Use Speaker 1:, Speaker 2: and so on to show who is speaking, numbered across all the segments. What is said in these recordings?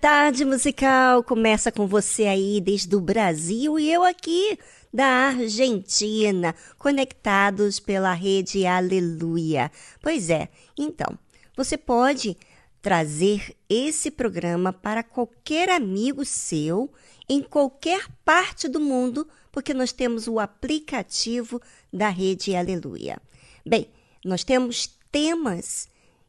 Speaker 1: Tarde musical começa com você aí desde o Brasil e eu aqui da Argentina, conectados pela rede Aleluia. Pois é, então, você pode trazer esse programa para qualquer amigo seu em qualquer parte do mundo, porque nós temos o aplicativo da rede Aleluia. Bem, nós temos temas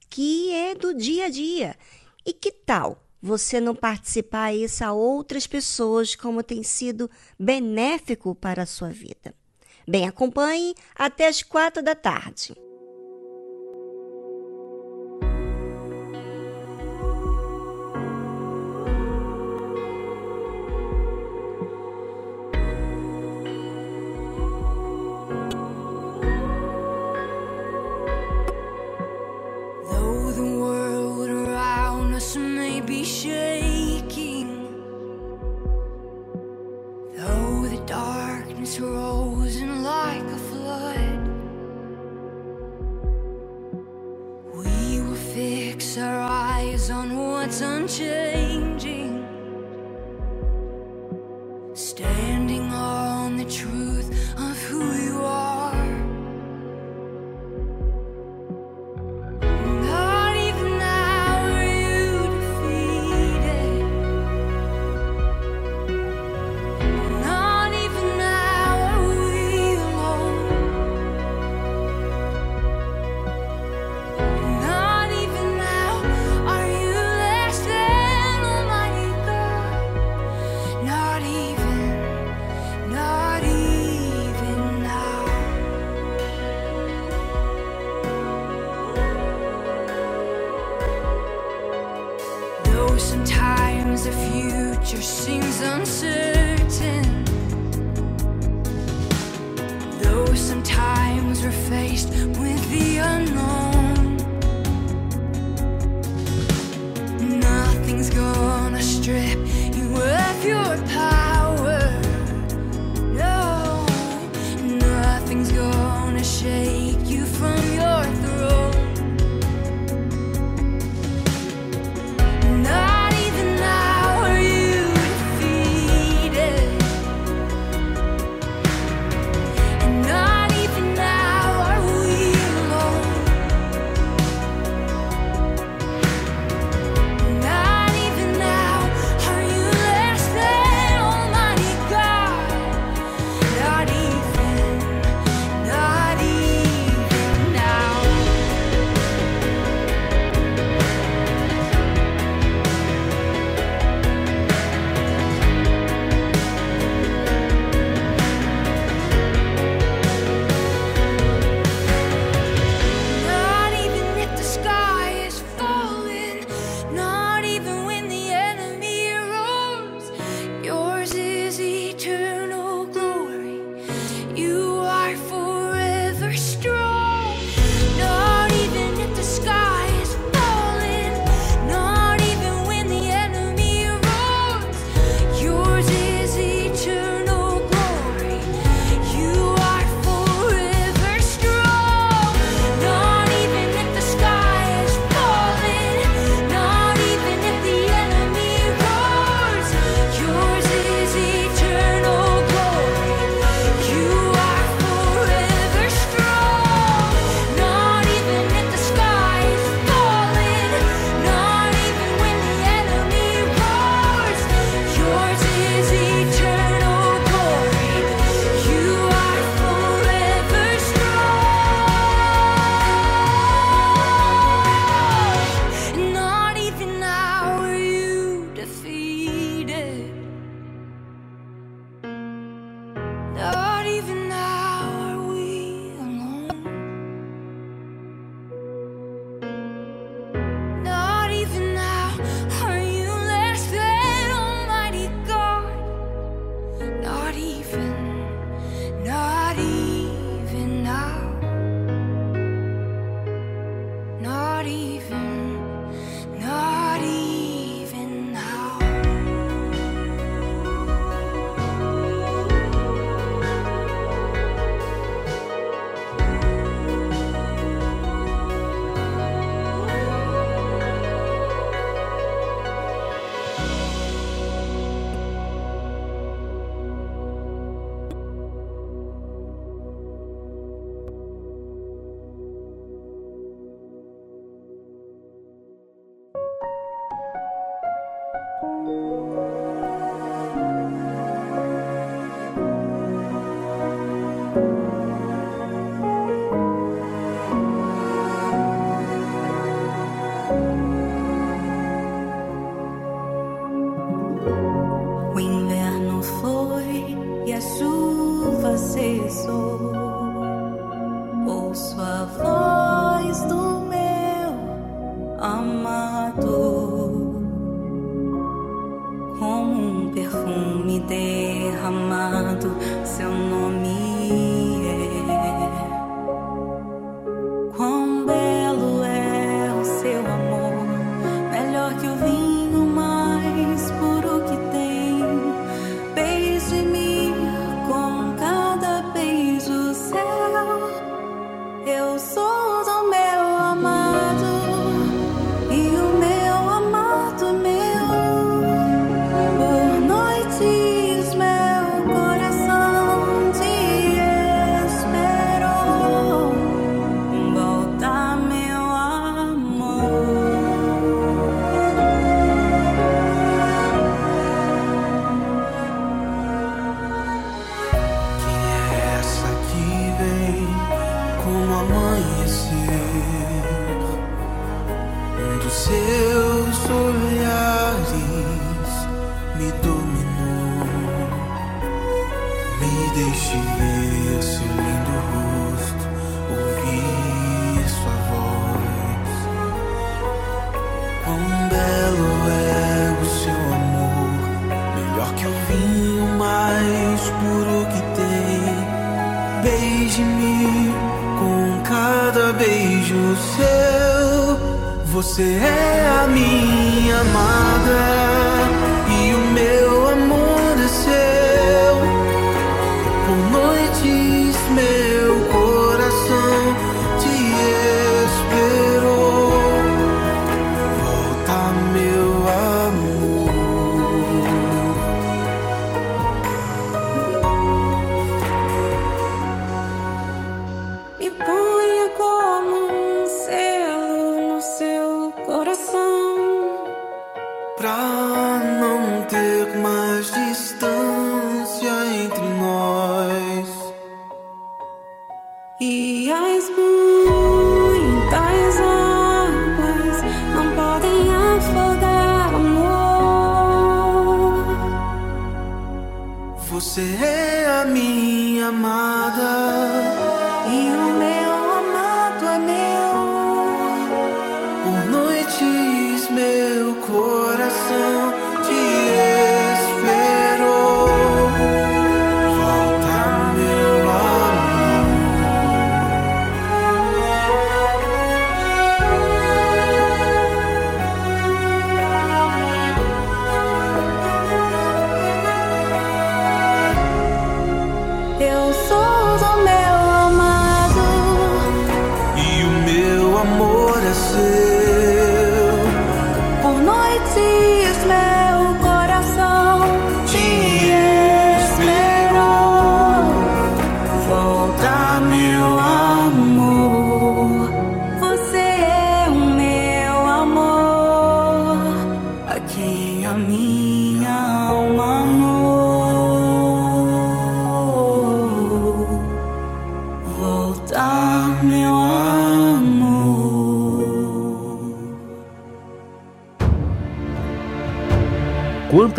Speaker 1: que é do dia a dia. E que tal
Speaker 2: você não participar isso a outras pessoas como tem sido benéfico para a sua vida. Bem, acompanhe até as quatro da tarde.
Speaker 3: our eyes on what's unchanged. Sometimes the future seems uncertain. Though sometimes we're faced with the unknown.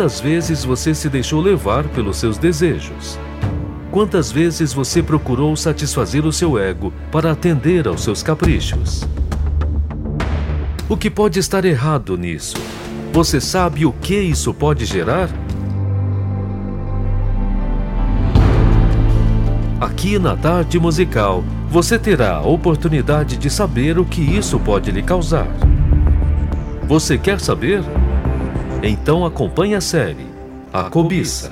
Speaker 4: Quantas vezes você se deixou levar pelos seus desejos? Quantas vezes você procurou satisfazer o seu ego para atender aos seus caprichos? O que pode estar errado nisso? Você sabe o que isso pode gerar? Aqui na Tarde Musical, você terá a oportunidade de saber o que isso pode lhe causar. Você quer saber? Então acompanhe a série A Cobiça.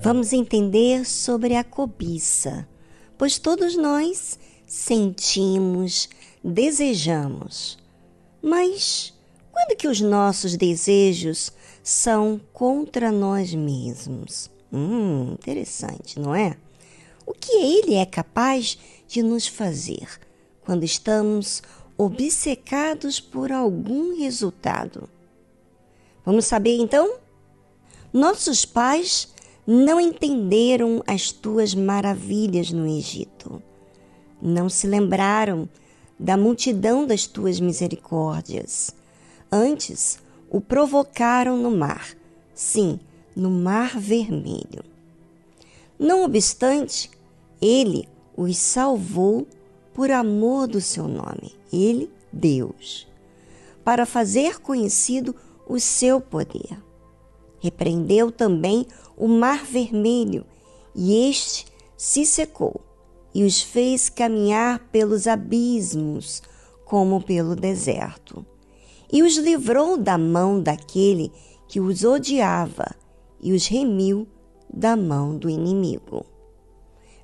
Speaker 1: Vamos entender sobre a cobiça, pois todos nós sentimos, desejamos. Mas quando que os nossos desejos são contra nós mesmos? Hum, interessante, não é? O que ele é capaz de nos fazer quando estamos obcecados por algum resultado? Vamos saber então? Nossos pais não entenderam as tuas maravilhas no Egito. Não se lembraram da multidão das tuas misericórdias. Antes, o provocaram no mar, sim, no mar vermelho. Não obstante, ele os salvou por amor do seu nome, Ele, Deus, para fazer conhecido o seu poder. Repreendeu também o mar vermelho, e este se secou, e os fez caminhar pelos abismos, como pelo deserto. E os livrou da mão daquele que os odiava, e os remiu da mão do inimigo.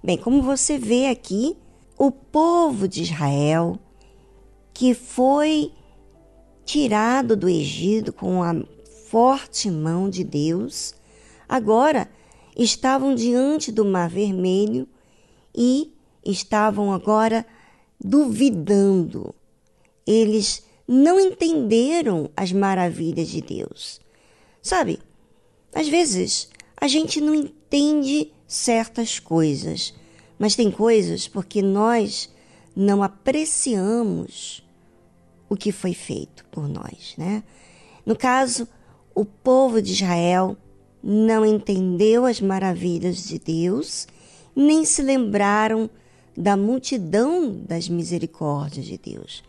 Speaker 1: Bem, como você vê aqui, o povo de Israel, que foi tirado do Egito com a forte mão de Deus, agora estavam diante do Mar Vermelho e estavam agora duvidando. Eles não entenderam as maravilhas de Deus. Sabe, às vezes a gente não entende certas coisas, mas tem coisas porque nós não apreciamos o que foi feito por nós, né? No caso, o povo de Israel não entendeu as maravilhas de Deus, nem se lembraram da multidão das misericórdias de Deus.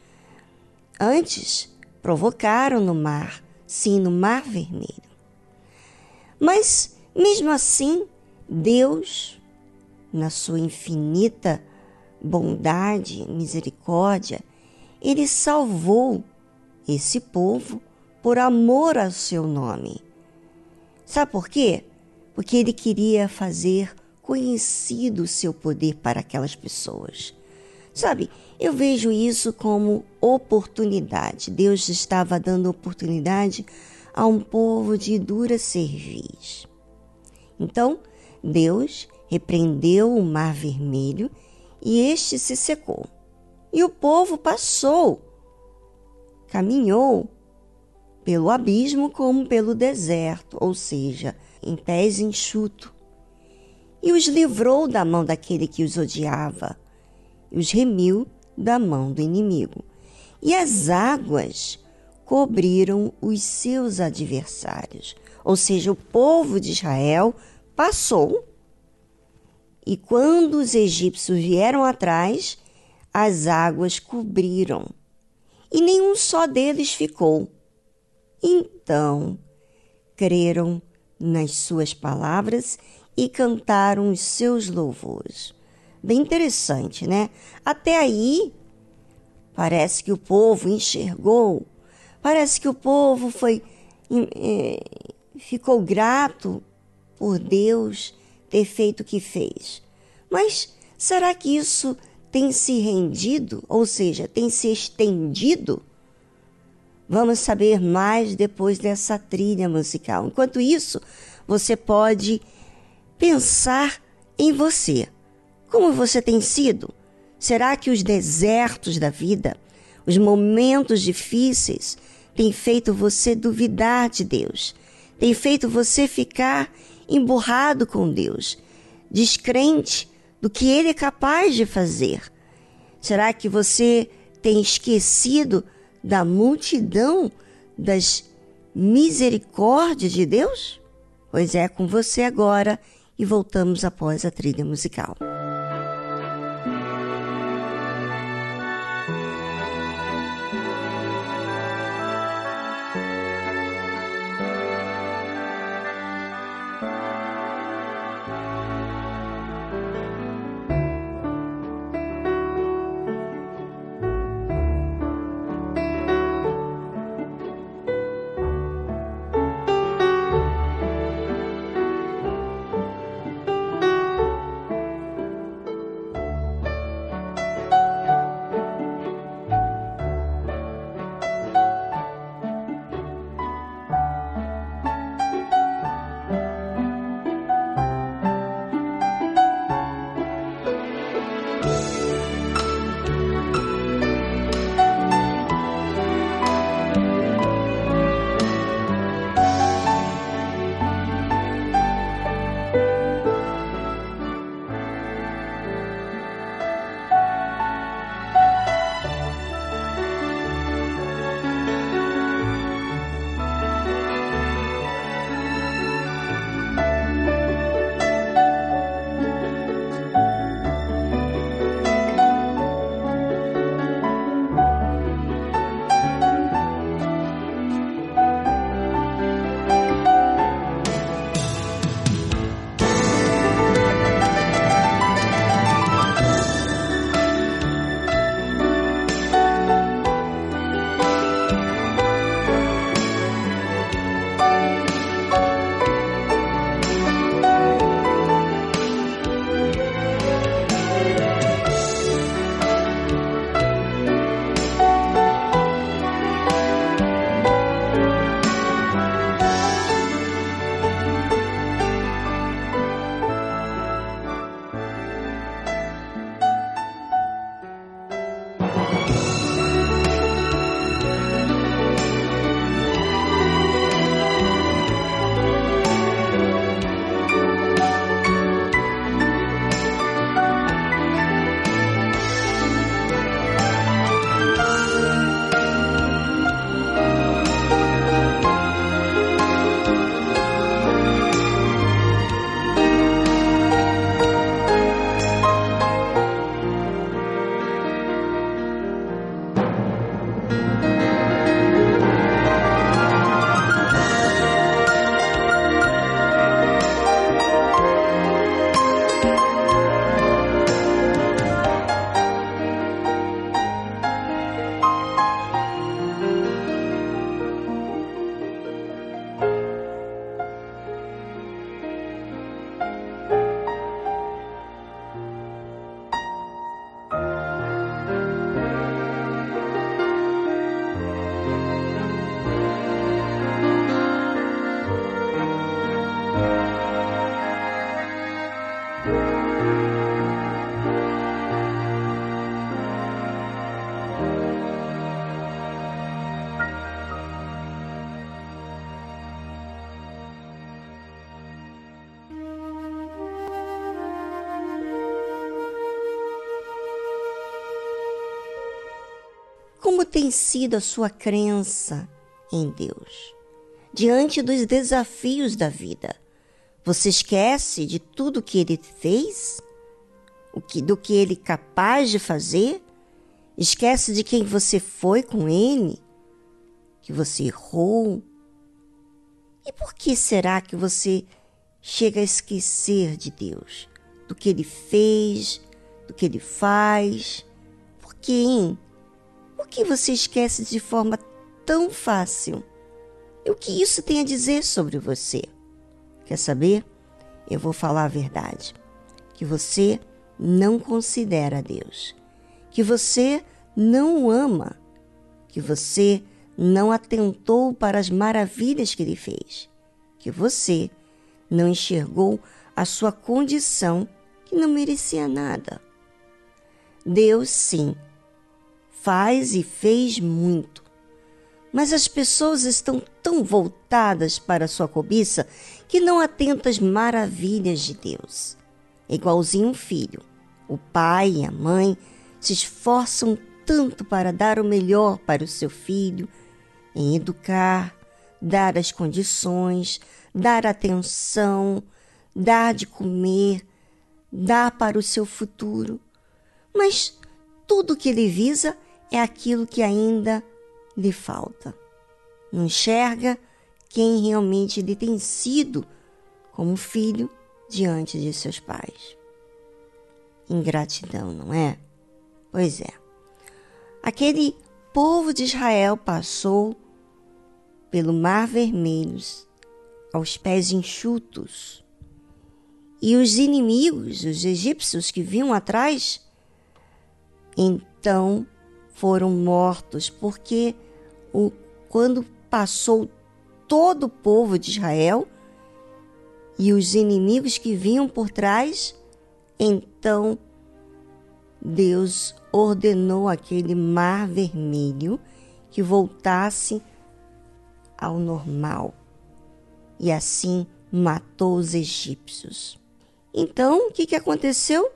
Speaker 1: Antes, provocaram no mar, sim, no mar vermelho. Mas, mesmo assim, Deus, na sua infinita bondade, misericórdia, ele salvou esse povo por amor ao seu nome. Sabe por quê? Porque ele queria fazer conhecido o seu poder para aquelas pessoas. Sabe, eu vejo isso como oportunidade. Deus estava dando oportunidade a um povo de dura cerviz. Então, Deus repreendeu o mar vermelho e este se secou. E o povo passou, caminhou pelo abismo como pelo deserto, ou seja, em pés enxuto, e os livrou da mão daquele que os odiava, e os remiu da mão do inimigo. E as águas cobriram os seus adversários, ou seja, o povo de Israel passou. E quando os egípcios vieram atrás, as águas cobriram, e nenhum só deles ficou então creram nas suas palavras e cantaram os seus louvores. Bem interessante, né? Até aí, parece que o povo enxergou, parece que o povo foi é, ficou grato por Deus ter feito o que fez. Mas será que isso tem se rendido, ou seja, tem se estendido Vamos saber mais depois dessa trilha musical. Enquanto isso, você pode pensar em você. Como você tem sido? Será que os desertos da vida, os momentos difíceis, têm feito você duvidar de Deus? Tem feito você ficar emburrado com Deus, descrente do que Ele é capaz de fazer? Será que você tem esquecido da multidão das misericórdias de Deus? Pois é com você agora e voltamos após a trilha musical. Tem sido a sua crença em Deus? Diante dos desafios da vida, você esquece de tudo que ele fez? O que, do que ele é capaz de fazer? Esquece de quem você foi com ele? Que você errou? E por que será que você chega a esquecer de Deus? Do que ele fez, do que ele faz? Por quê, hein? Por que você esquece de forma tão fácil? E o que isso tem a dizer sobre você? Quer saber? Eu vou falar a verdade. Que você não considera Deus que você não o ama, que você não atentou para as maravilhas que ele fez, que você não enxergou a sua condição que não merecia nada. Deus, sim, faz e fez muito, mas as pessoas estão tão voltadas para sua cobiça que não atentam às maravilhas de Deus. É igualzinho um filho. O pai e a mãe se esforçam tanto para dar o melhor para o seu filho, em educar, dar as condições, dar atenção, dar de comer, dar para o seu futuro. Mas tudo que ele visa é aquilo que ainda lhe falta. Não enxerga quem realmente ele tem sido como filho diante de seus pais. Ingratidão, não é? Pois é. Aquele povo de Israel passou pelo Mar Vermelho aos pés enxutos. E os inimigos, os egípcios que vinham atrás, então foram mortos, porque o, quando passou todo o povo de Israel e os inimigos que vinham por trás, então Deus ordenou aquele mar vermelho que voltasse ao normal e assim matou os egípcios. Então, o que, que aconteceu?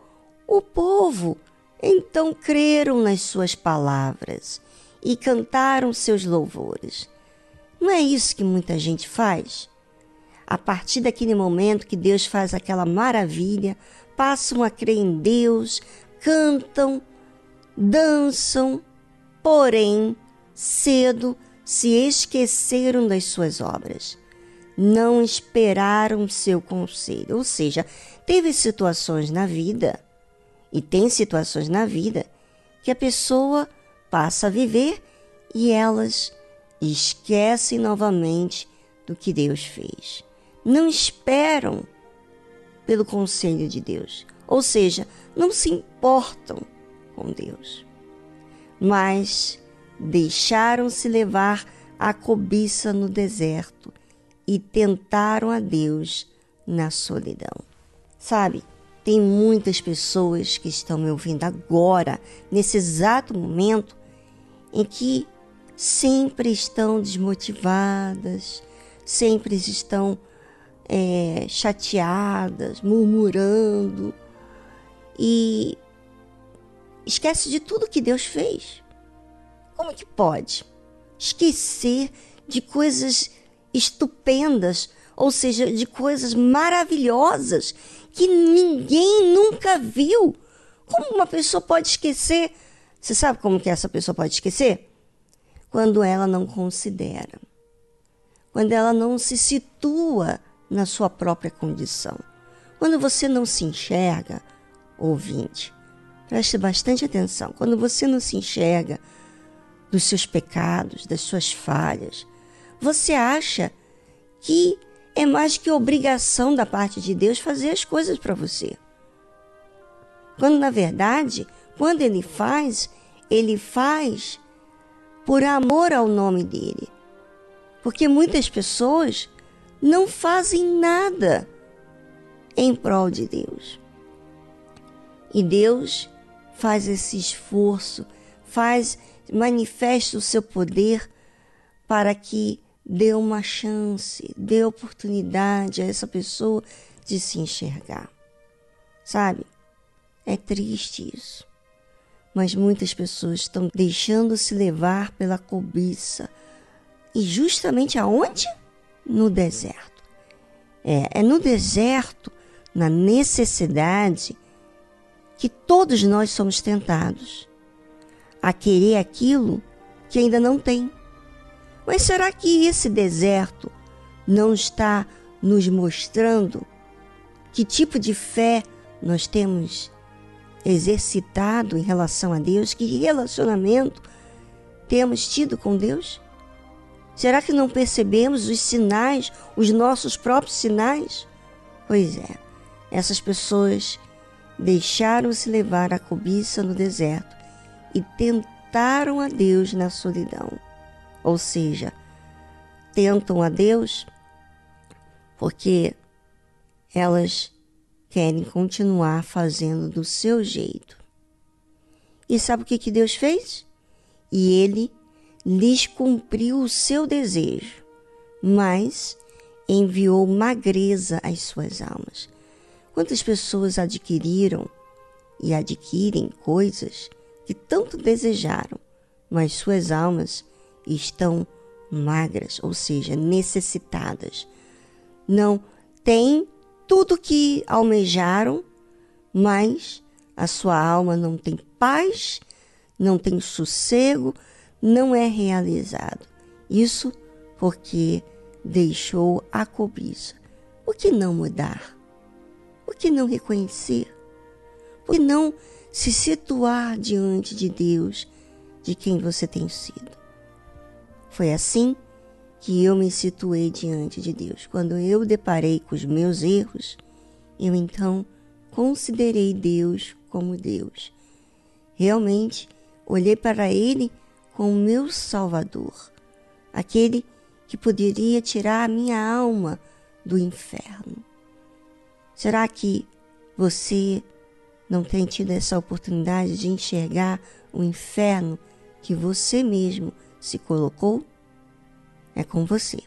Speaker 1: O povo então creram nas suas palavras e cantaram seus louvores. Não é isso que muita gente faz? A partir daquele momento que Deus faz aquela maravilha, passam a crer em Deus, cantam, dançam, porém, cedo se esqueceram das suas obras. Não esperaram seu conselho. Ou seja, teve situações na vida, e tem situações na vida, que a pessoa passa a viver e elas esquecem novamente do que Deus fez. Não esperam pelo conselho de Deus. Ou seja, não se importam com Deus, mas deixaram-se levar à cobiça no deserto e tentaram a Deus na solidão. Sabe, tem muitas pessoas que estão me ouvindo agora, nesse exato momento, em que sempre estão desmotivadas, sempre estão é, chateadas, murmurando, e esquece de tudo que Deus fez. Como que pode esquecer de coisas estupendas, ou seja, de coisas maravilhosas que ninguém nunca viu? Como uma pessoa pode esquecer? Você sabe como que essa pessoa pode esquecer? Quando ela não considera. Quando ela não se situa na sua própria condição. Quando você não se enxerga, ouvinte, preste bastante atenção. Quando você não se enxerga dos seus pecados, das suas falhas, você acha que é mais que obrigação da parte de Deus fazer as coisas para você. Quando na verdade, quando ele faz, ele faz por amor ao nome dele. Porque muitas pessoas não fazem nada em prol de Deus. E Deus faz esse esforço, faz, manifesta o seu poder para que dê uma chance, dê oportunidade a essa pessoa de se enxergar. Sabe? É triste isso. Mas muitas pessoas estão deixando-se levar pela cobiça. E justamente aonde? No deserto. É, é no deserto, na necessidade, que todos nós somos tentados a querer aquilo que ainda não tem. Mas será que esse deserto não está nos mostrando que tipo de fé nós temos exercitado em relação a Deus? Que relacionamento temos tido com Deus? Será que não percebemos os sinais, os nossos próprios sinais? Pois é, essas pessoas deixaram-se levar à cobiça no deserto e tentaram a Deus na solidão. Ou seja, tentam a Deus porque elas querem continuar fazendo do seu jeito. E sabe o que, que Deus fez? E ele lhes cumpriu o seu desejo, mas enviou magreza às suas almas. Quantas pessoas adquiriram e adquirem coisas que tanto desejaram, mas suas almas estão magras, ou seja, necessitadas. Não têm tudo que almejaram, mas a sua alma não tem paz, não tem sossego, não é realizado. Isso porque deixou a cobiça. Por que não mudar? Por que não reconhecer? Por que não se situar diante de Deus, de quem você tem sido? Foi assim que eu me situei diante de Deus. Quando eu deparei com os meus erros, eu então considerei Deus como Deus. Realmente olhei para Ele como meu Salvador, aquele que poderia tirar a minha alma do inferno. Será que você não tem tido essa oportunidade de enxergar o inferno que você mesmo se colocou? É com você.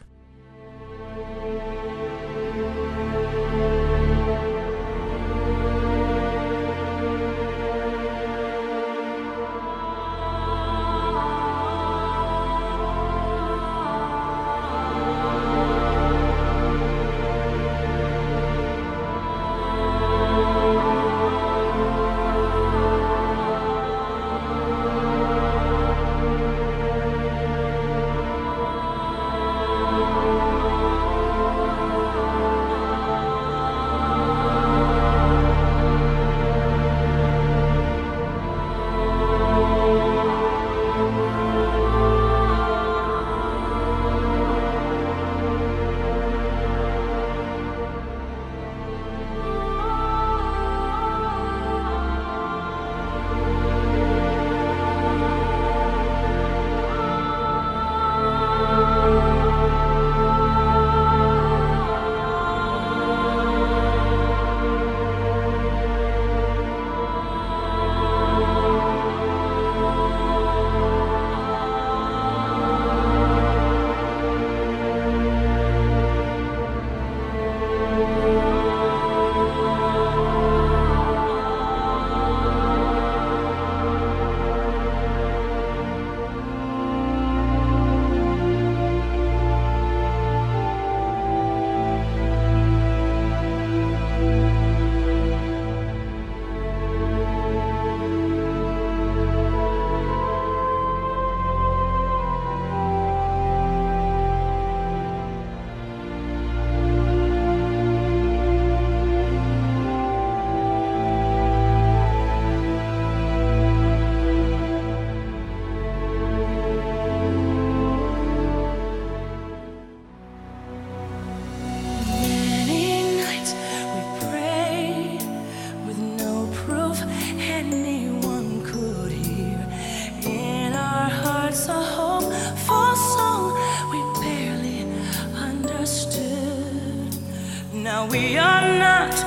Speaker 5: we are
Speaker 6: not.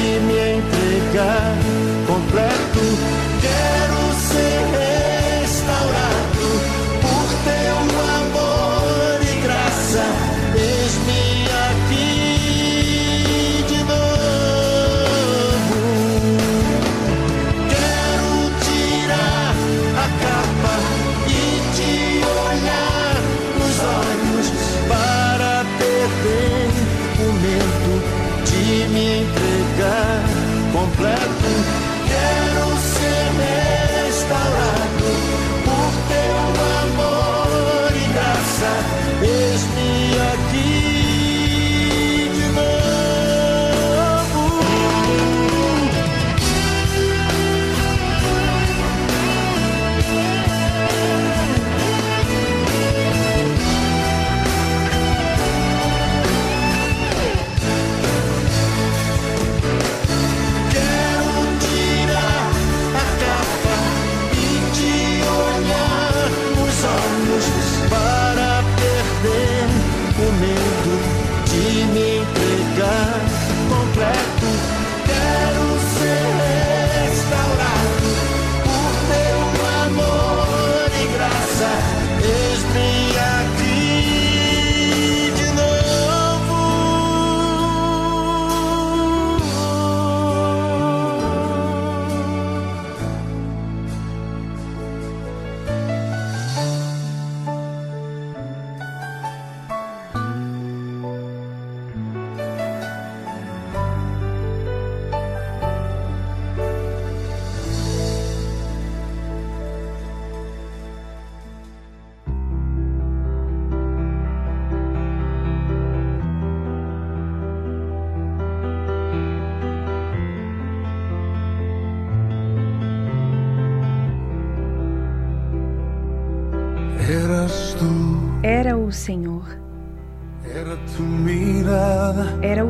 Speaker 6: De me entregar
Speaker 7: Senhor.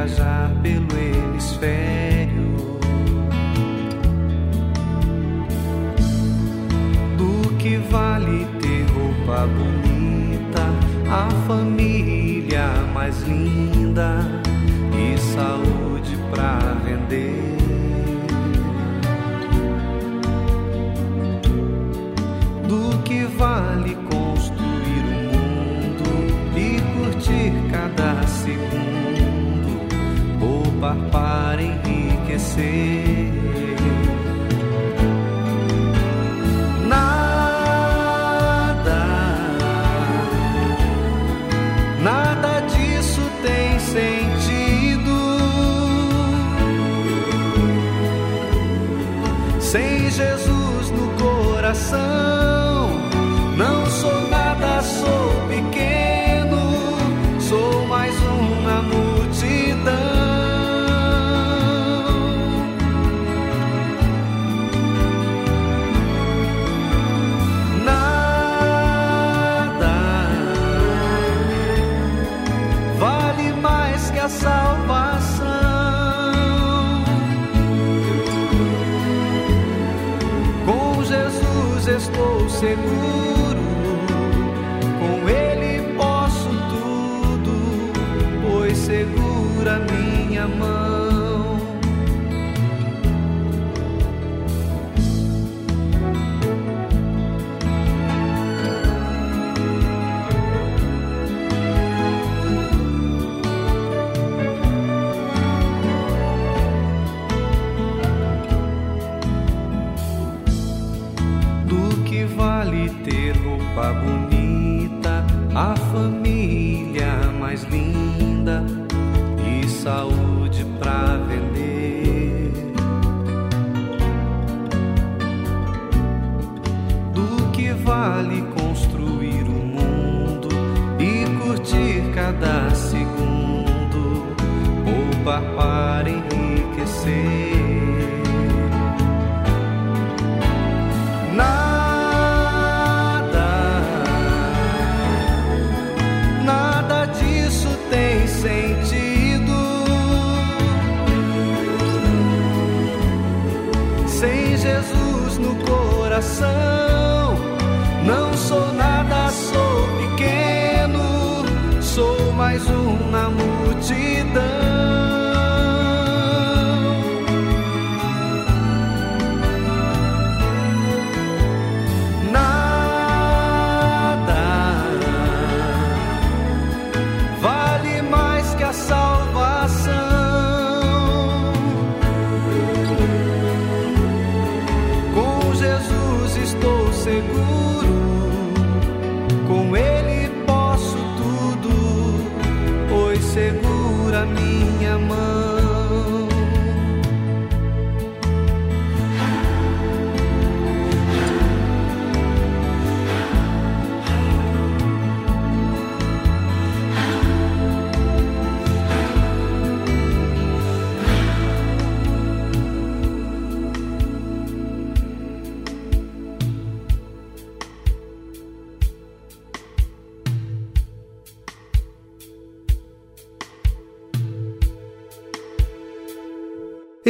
Speaker 6: viajar pelo
Speaker 8: hemisfério do que vale ter roupa bonita, a família mais linda e saúde pra vender. Para enriquecer.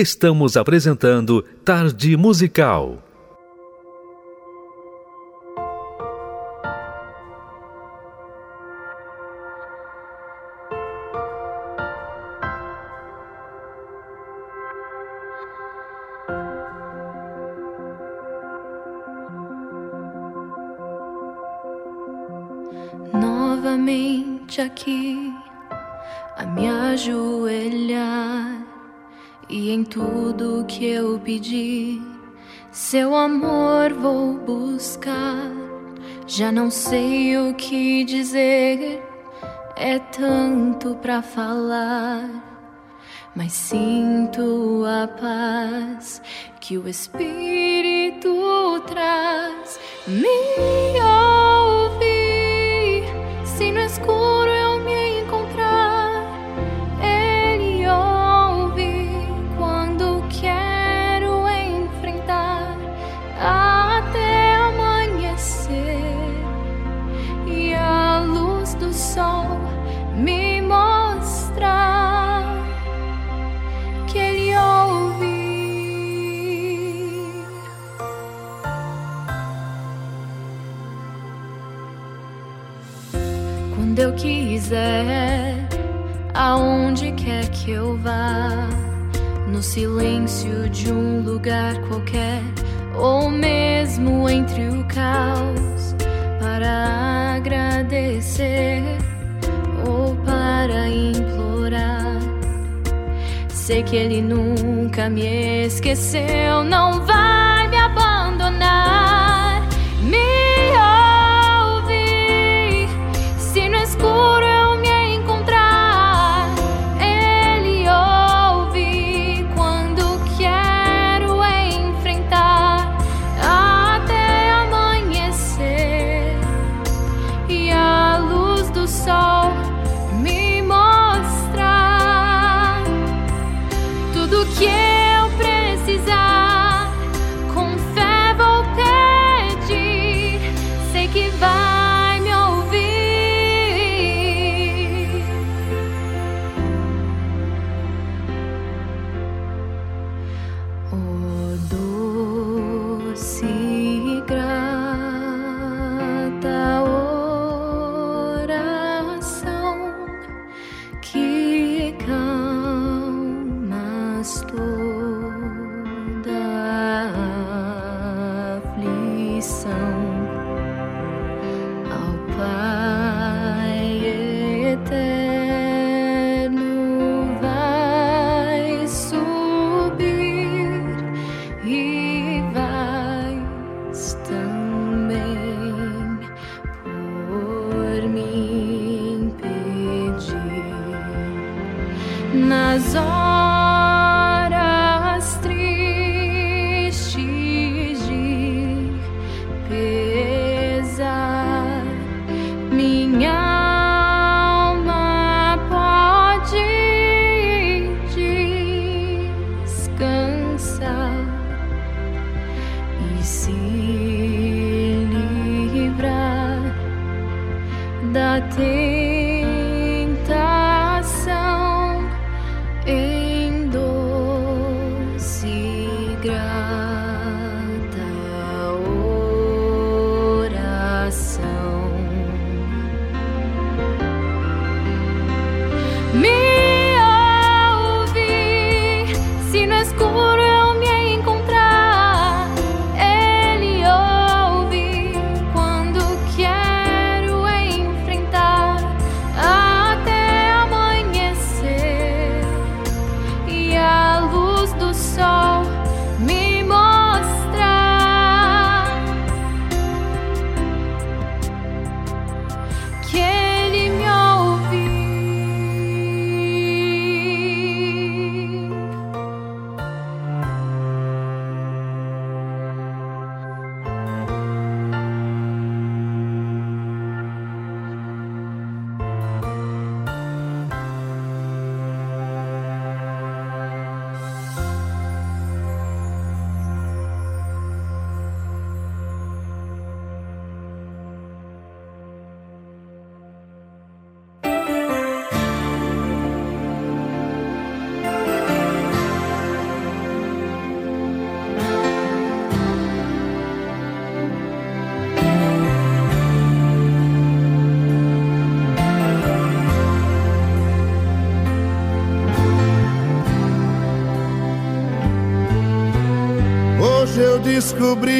Speaker 4: Estamos apresentando Tarde Musical.
Speaker 9: Novamente aqui a me ajoelhar e em tudo que eu pedi, seu amor vou buscar. Já não sei o que dizer, é tanto para falar, mas sinto a paz que o Espírito traz. Me quiser, aonde quer que eu vá, no silêncio de um lugar qualquer, ou mesmo entre o caos, para agradecer ou para implorar. Sei que Ele nunca me esqueceu, não vai
Speaker 10: moj silni brat, da te descobri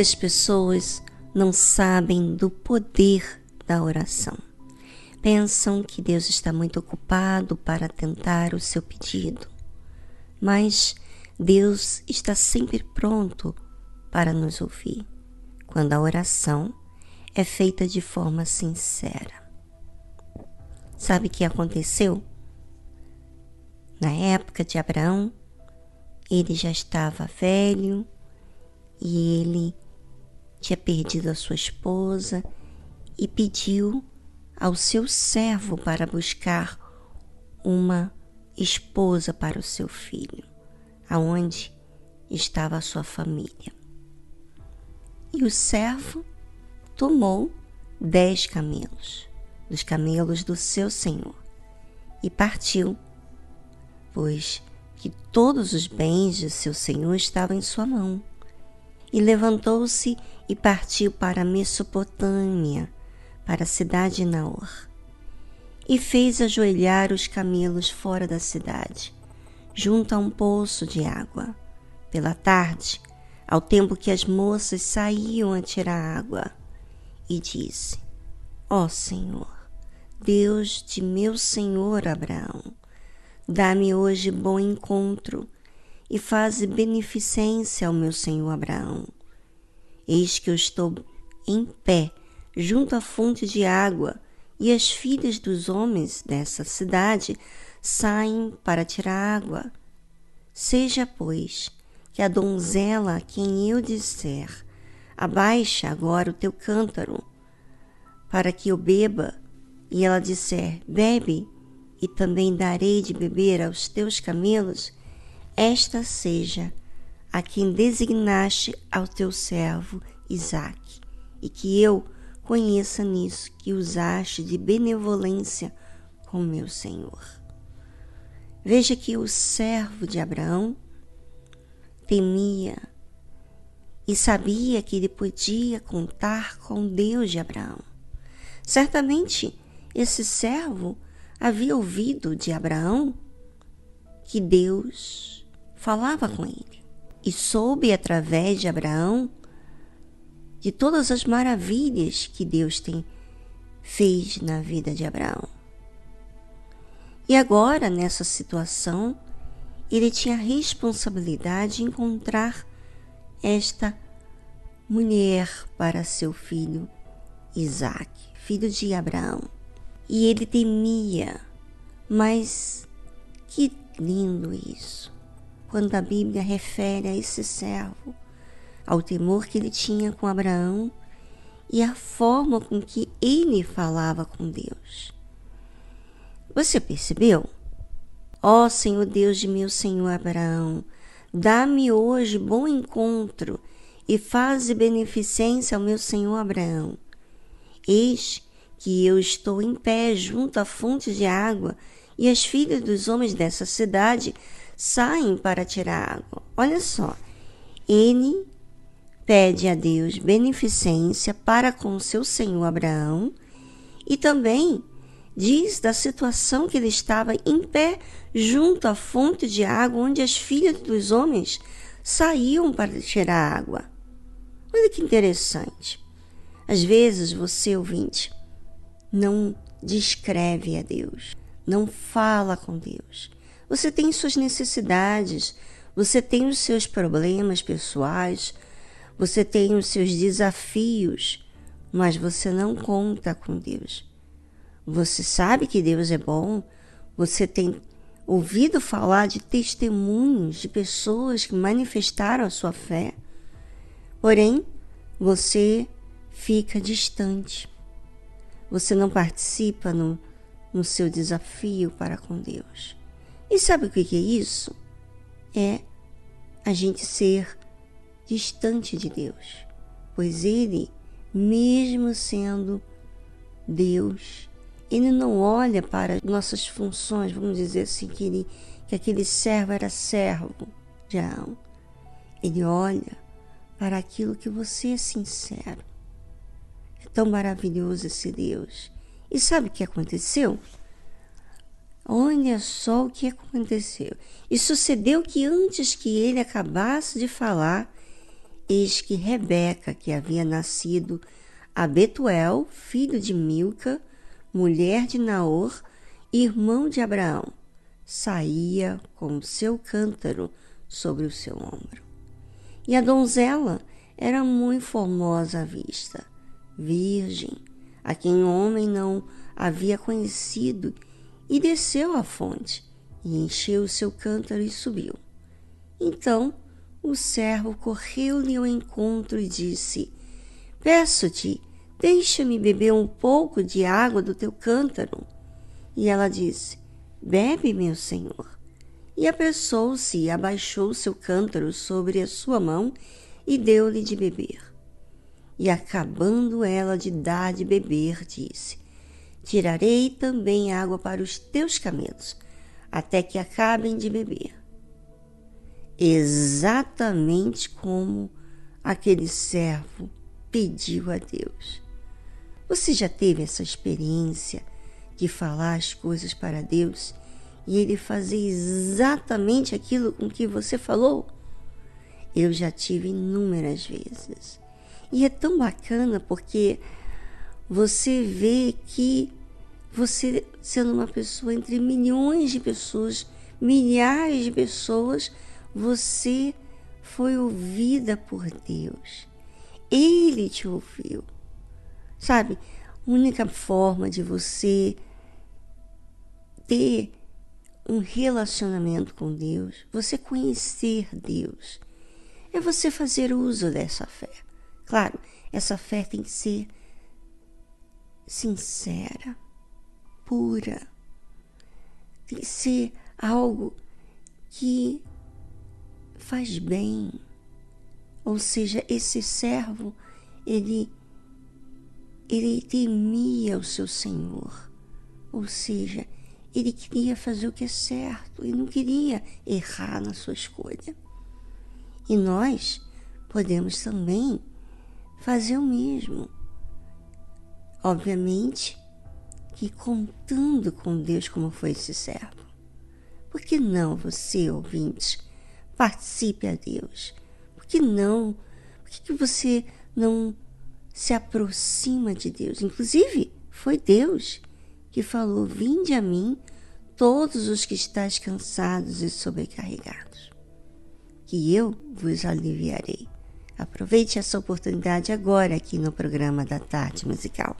Speaker 1: Muitas pessoas não sabem do poder da oração. Pensam que Deus está muito ocupado para tentar o seu pedido, mas Deus está sempre pronto para nos ouvir quando a oração é feita de forma sincera. Sabe o que aconteceu? Na época de Abraão, ele já estava velho e ele tinha perdido a sua esposa e pediu ao seu servo para buscar uma esposa para o seu filho, aonde estava a sua família. E o servo tomou dez camelos, dos camelos do seu senhor, e partiu, pois que todos os bens de seu senhor estavam em sua mão e levantou-se e partiu para a Mesopotâmia, para a cidade de Naor. E fez ajoelhar os camelos fora da cidade, junto a um poço de água. Pela tarde, ao tempo que as moças saíam a tirar água, e disse: Ó oh Senhor, Deus de meu senhor Abraão, dá-me hoje bom encontro e faze beneficência ao meu senhor Abraão. Eis que eu estou em pé junto à fonte de água, e as filhas dos homens dessa cidade saem para tirar água. Seja, pois, que a donzela a quem eu disser, abaixa agora o teu cântaro, para que eu beba, e ela disser, bebe, e também darei de beber aos teus camelos, esta seja a quem designaste ao teu servo Isaque, e que eu conheça nisso que usaste de benevolência com meu Senhor. Veja que o servo de Abraão temia e sabia que ele podia contar com Deus de Abraão. Certamente esse servo havia ouvido de Abraão que Deus falava com ele e soube através de Abraão de todas as maravilhas que Deus tem fez na vida de Abraão. E agora, nessa situação, ele tinha a responsabilidade de encontrar esta mulher para seu filho Isaac, filho de Abraão. E ele temia, mas que lindo isso! Quando a Bíblia refere a esse servo, ao temor que ele tinha com Abraão e a forma com que ele falava com Deus. Você percebeu? Ó oh, Senhor Deus de meu Senhor Abraão, dá-me hoje bom encontro e faze beneficência ao meu Senhor Abraão. Eis que eu estou em pé junto à fonte de água, e as filhas dos homens dessa cidade saem para tirar água. Olha só, ele pede a Deus beneficência para com seu senhor Abraão e também diz da situação que ele estava em pé junto à fonte de água onde as filhas dos homens saíam para tirar água. Olha que interessante. Às vezes você, ouvinte, não descreve a Deus, não fala com Deus. Você tem suas necessidades, você tem os seus problemas pessoais, você tem os seus desafios, mas você não conta com Deus. Você sabe que Deus é bom, você tem ouvido falar de testemunhos de pessoas que manifestaram a sua fé, porém você fica distante. Você não participa no, no seu desafio para com Deus. E sabe o que é isso? É a gente ser distante de Deus, pois Ele, mesmo sendo Deus, Ele não olha para nossas funções, vamos dizer assim, que, ele, que aquele servo era servo de Arão. Ele olha para aquilo que você é sincero. É tão maravilhoso esse Deus. E sabe o que aconteceu? Olha só o que aconteceu. E sucedeu que antes que ele acabasse de falar, eis que Rebeca, que havia nascido a Betuel, filho de Milca, mulher de Naor, irmão de Abraão, saía com o seu cântaro sobre o seu ombro. E a donzela era muito formosa à vista, virgem, a quem o homem não havia conhecido e desceu à fonte, e encheu o seu cântaro e subiu. Então o servo correu-lhe ao encontro e disse: Peço-te, deixa-me beber um pouco de água do teu cântaro. E ela disse: Bebe, meu senhor. E apressou-se e abaixou seu cântaro sobre a sua mão e deu-lhe de beber. E acabando ela de dar de beber, disse: Tirarei também água para os teus camelos, até que acabem de beber. Exatamente como aquele servo pediu a Deus. Você já teve essa experiência de falar as coisas para Deus e ele fazer exatamente aquilo com que você falou? Eu já tive inúmeras vezes. E é tão bacana porque você vê que você, sendo uma pessoa entre milhões de pessoas, milhares de pessoas, você foi ouvida por Deus. Ele te ouviu. Sabe, única forma de você ter um relacionamento com Deus, você conhecer Deus, é você fazer uso dessa fé. Claro, essa fé tem que ser sincera, pura. Tem que ser algo que faz bem. Ou seja, esse servo, ele ele temia o seu Senhor. Ou seja, ele queria fazer o que é certo e não queria errar na sua escolha. E nós podemos também fazer o mesmo Obviamente que contando com Deus como foi esse servo. Por que não você, ouvinte, participe a Deus? Por que não? Por que, que você não se aproxima de Deus? Inclusive, foi Deus que falou: Vinde a mim, todos os que estáis cansados e sobrecarregados, que eu vos aliviarei. Aproveite essa oportunidade agora aqui no programa da Tarde Musical.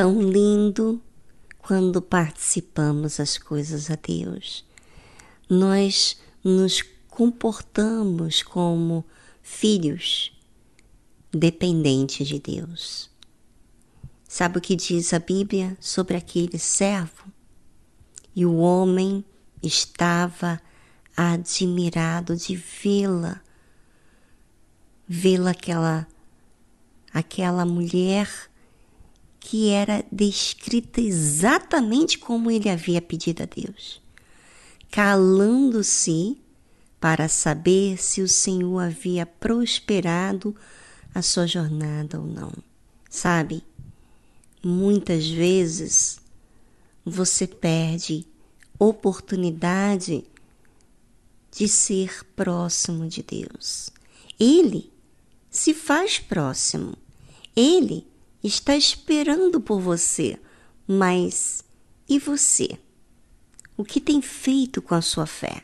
Speaker 1: Tão lindo quando participamos as coisas a Deus. Nós nos comportamos como filhos dependentes de Deus. Sabe o que diz a Bíblia sobre aquele servo? E o homem estava admirado de vê-la, vê-la aquela aquela mulher que era descrita exatamente como ele havia pedido a Deus, calando-se para saber se o Senhor havia prosperado a sua jornada ou não. Sabe, muitas vezes você perde oportunidade de ser próximo de Deus. Ele se faz próximo. Ele está esperando por você. Mas e você? O que tem feito com a sua fé?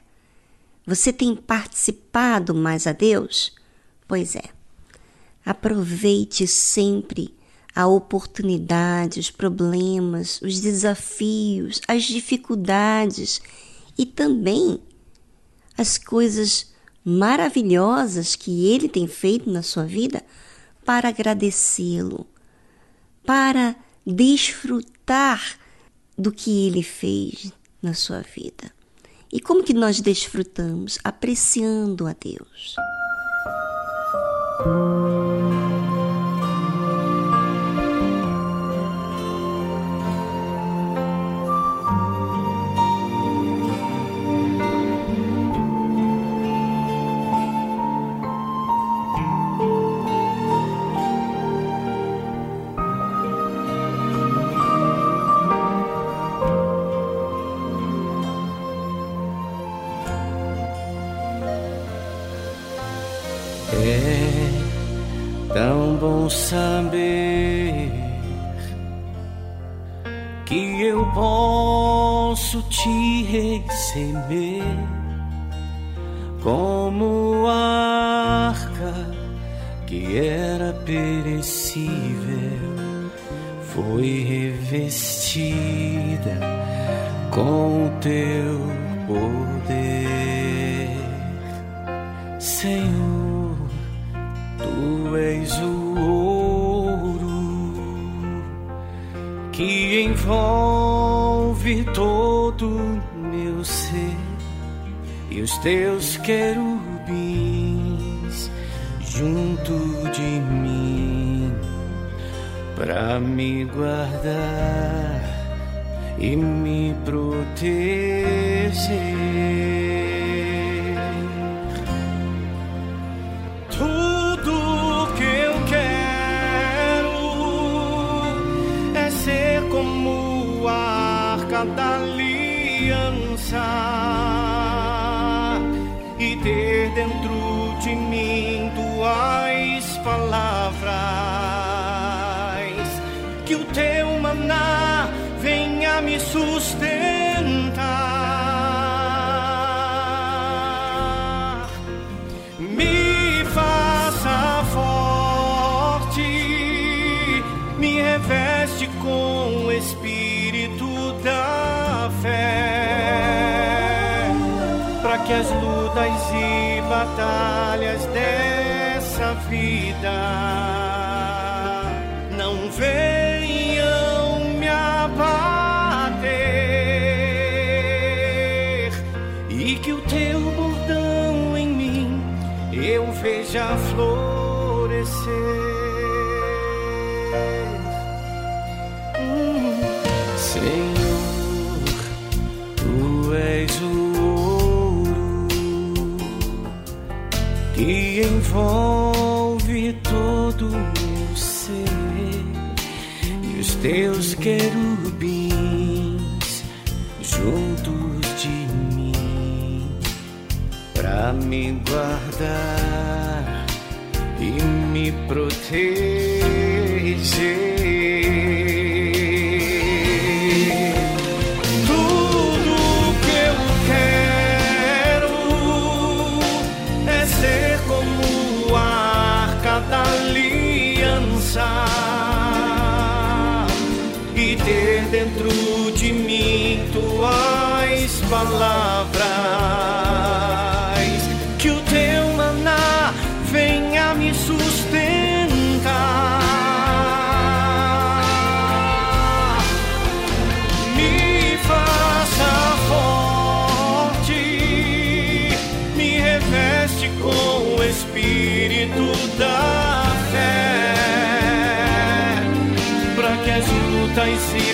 Speaker 1: Você tem participado mais a Deus? Pois é. Aproveite sempre a oportunidade, os problemas, os desafios, as dificuldades e também as coisas maravilhosas que Ele tem feito na sua vida para agradecê-lo para desfrutar do que ele fez na sua vida. E como que nós desfrutamos? Apreciando a Deus.
Speaker 8: Saber que eu posso te receber como arca que era perecível foi revestida com o teu poder, Senhor. Envolve todo meu ser e os teus querubins junto de mim para me guardar e me proteger. Aliança e ter dentro de mim tuas palavras, que o teu maná venha me sustentar, batalhas dessa vida não venham me abater e que o teu bordão em mim eu veja florescer. Envolve todo o meu ser e os teus querubins juntos de mim para me guardar e me proteger. Dentro de mim tuas palavras.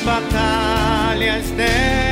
Speaker 8: Lutas e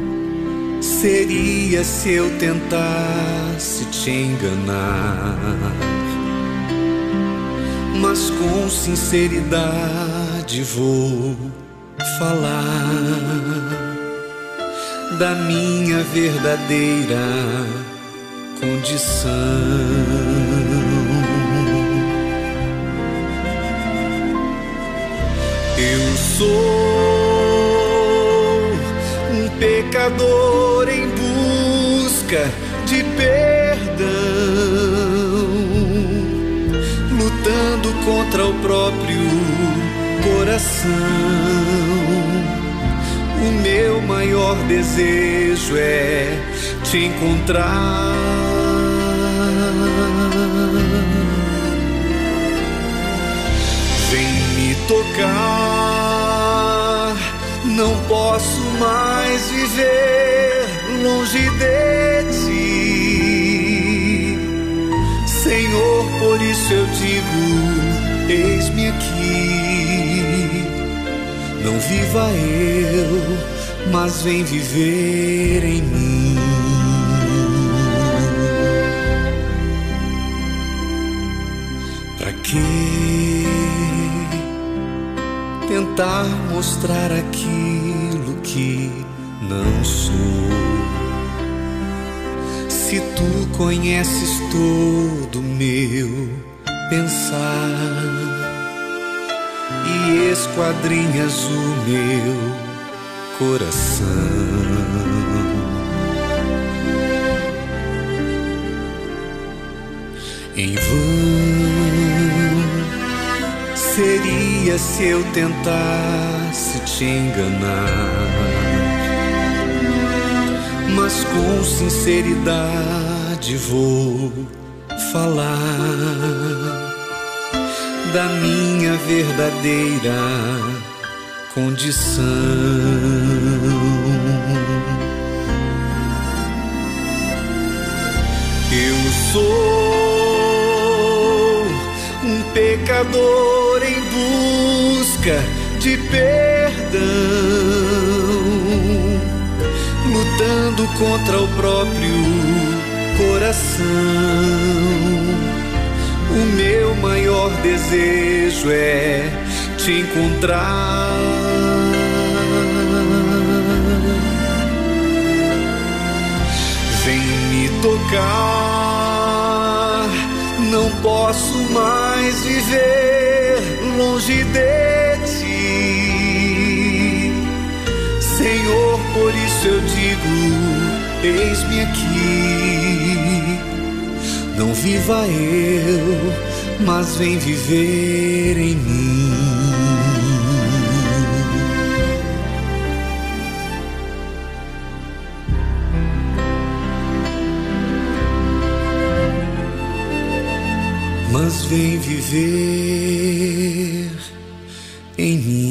Speaker 6: seria se eu tentasse te enganar, mas com sinceridade vou falar da minha verdadeira condição. Eu sou pecador em busca de perdão, lutando contra o próprio coração o meu maior desejo é te encontrar. Vem me tocar, não posso mais viver longe de ti. Senhor, por isso eu digo: eis-me aqui não viva eu, mas vem viver em mim. Pra que tentar mostrar aquilo que não sou? Se tu conheces todo meu pensar e esquadrinhas o meu coração. Em vão seria se eu tentasse enganar, mas com sinceridade vou falar da minha verdadeira condição. Eu sou um pecador em busca de perdão, lutando contra o próprio coração o meu maior desejo é te encontrar. Vem me tocar, não posso mais viver longe de isso eu digo: eis-me aqui não viva eu, mas vem viver em mim. Mas vem viver em mim.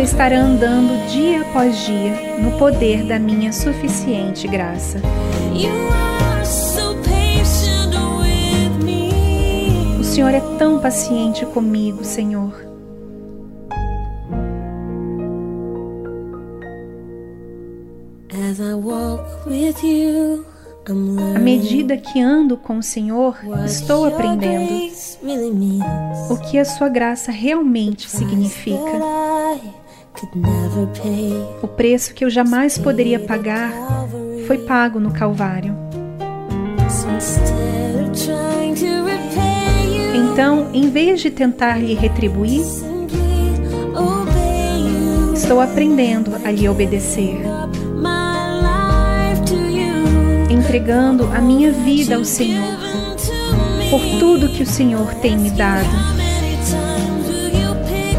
Speaker 5: você estará andando dia após dia no poder da minha suficiente graça. Senhor é tão paciente comigo, Senhor. À medida que ando com o Senhor, estou aprendendo o que a Sua graça realmente significa. O preço que eu jamais poderia pagar foi pago no Calvário. Então, em vez de tentar lhe retribuir, estou aprendendo a lhe obedecer, entregando a minha vida ao Senhor, por tudo que o Senhor tem me dado.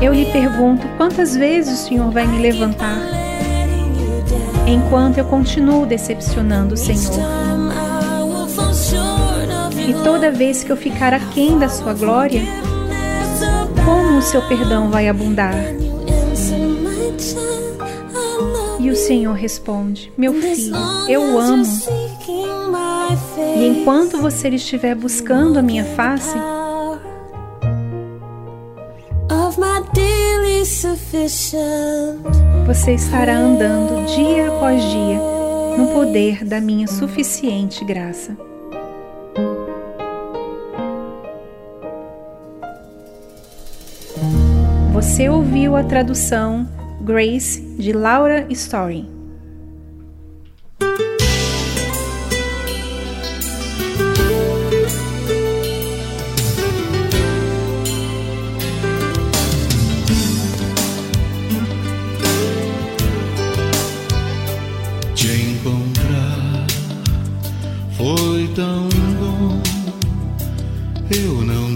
Speaker 5: Eu lhe pergunto quantas vezes o Senhor vai me levantar, enquanto eu continuo decepcionando o Senhor. E toda vez que eu ficar aquém da sua glória, como o seu perdão vai abundar? E o Senhor responde: Meu filho, eu amo. E enquanto você estiver buscando a minha face, você estará andando dia após dia no poder da minha suficiente graça. Você ouviu a tradução Grace de Laura Story.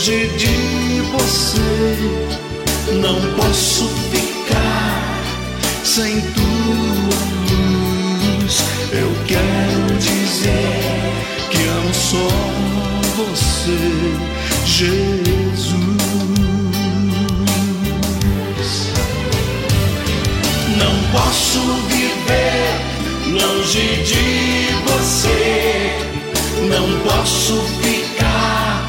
Speaker 11: longe de você. Não posso ficar sem tua luz. Eu quero dizer que amo só você, Jesus. Posso viver longe de você. Não posso ficar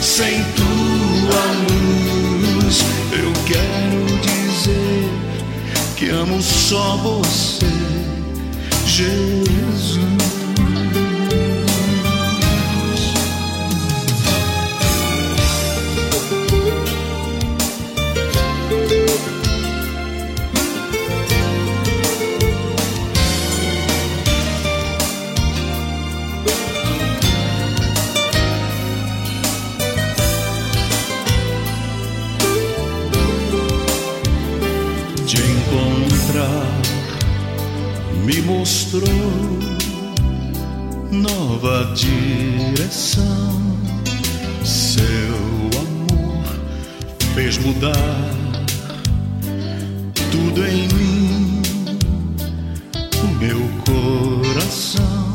Speaker 11: sem tua luz. Eu quero dizer que amo só você, Jesus. Nova direção. Seu amor fez mudar tudo em mim, o meu coração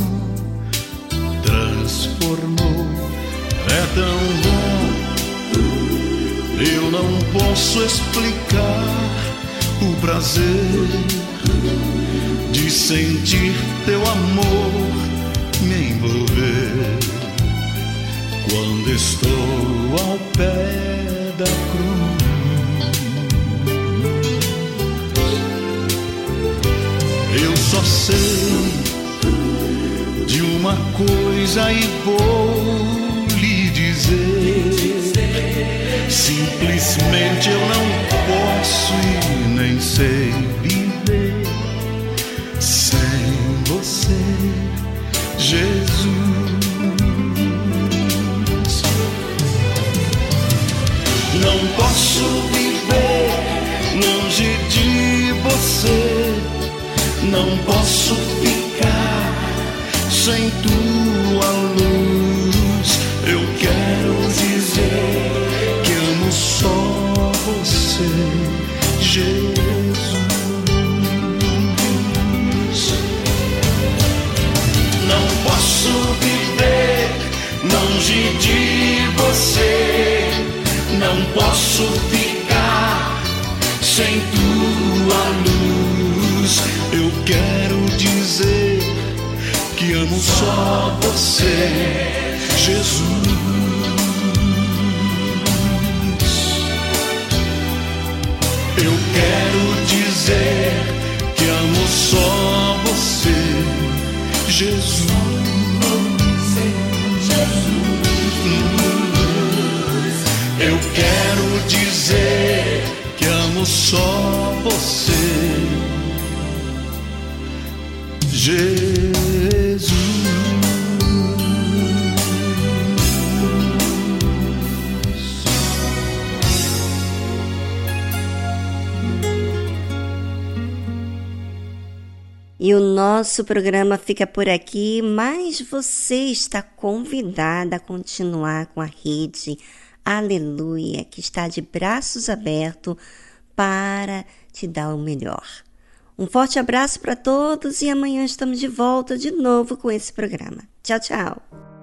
Speaker 11: transformou. É tão bom, eu não posso explicar o prazer de sentir teu amor me envolver quando estou ao pé da cruz. Eu só sei de uma coisa e vou lhe dizer. Simplesmente eu não posso e nem sei viver sem você, Jesus. Não posso viver longe de você, não posso ficar sem tua luz. Eu quero dizer que amo só você, Jesus. Posso ficar sem tua luz. Eu quero dizer que amo só você, Jesus. Eu quero dizer que amo só você, Jesus. Eu quero dizer que amo só você, Jesus.
Speaker 1: E o nosso programa fica por aqui, mas você está convidada a continuar com a rede Aleluia, que está de braços abertos para te dar o melhor. Um forte abraço para todos e amanhã estamos de volta de novo com esse programa. Tchau, tchau.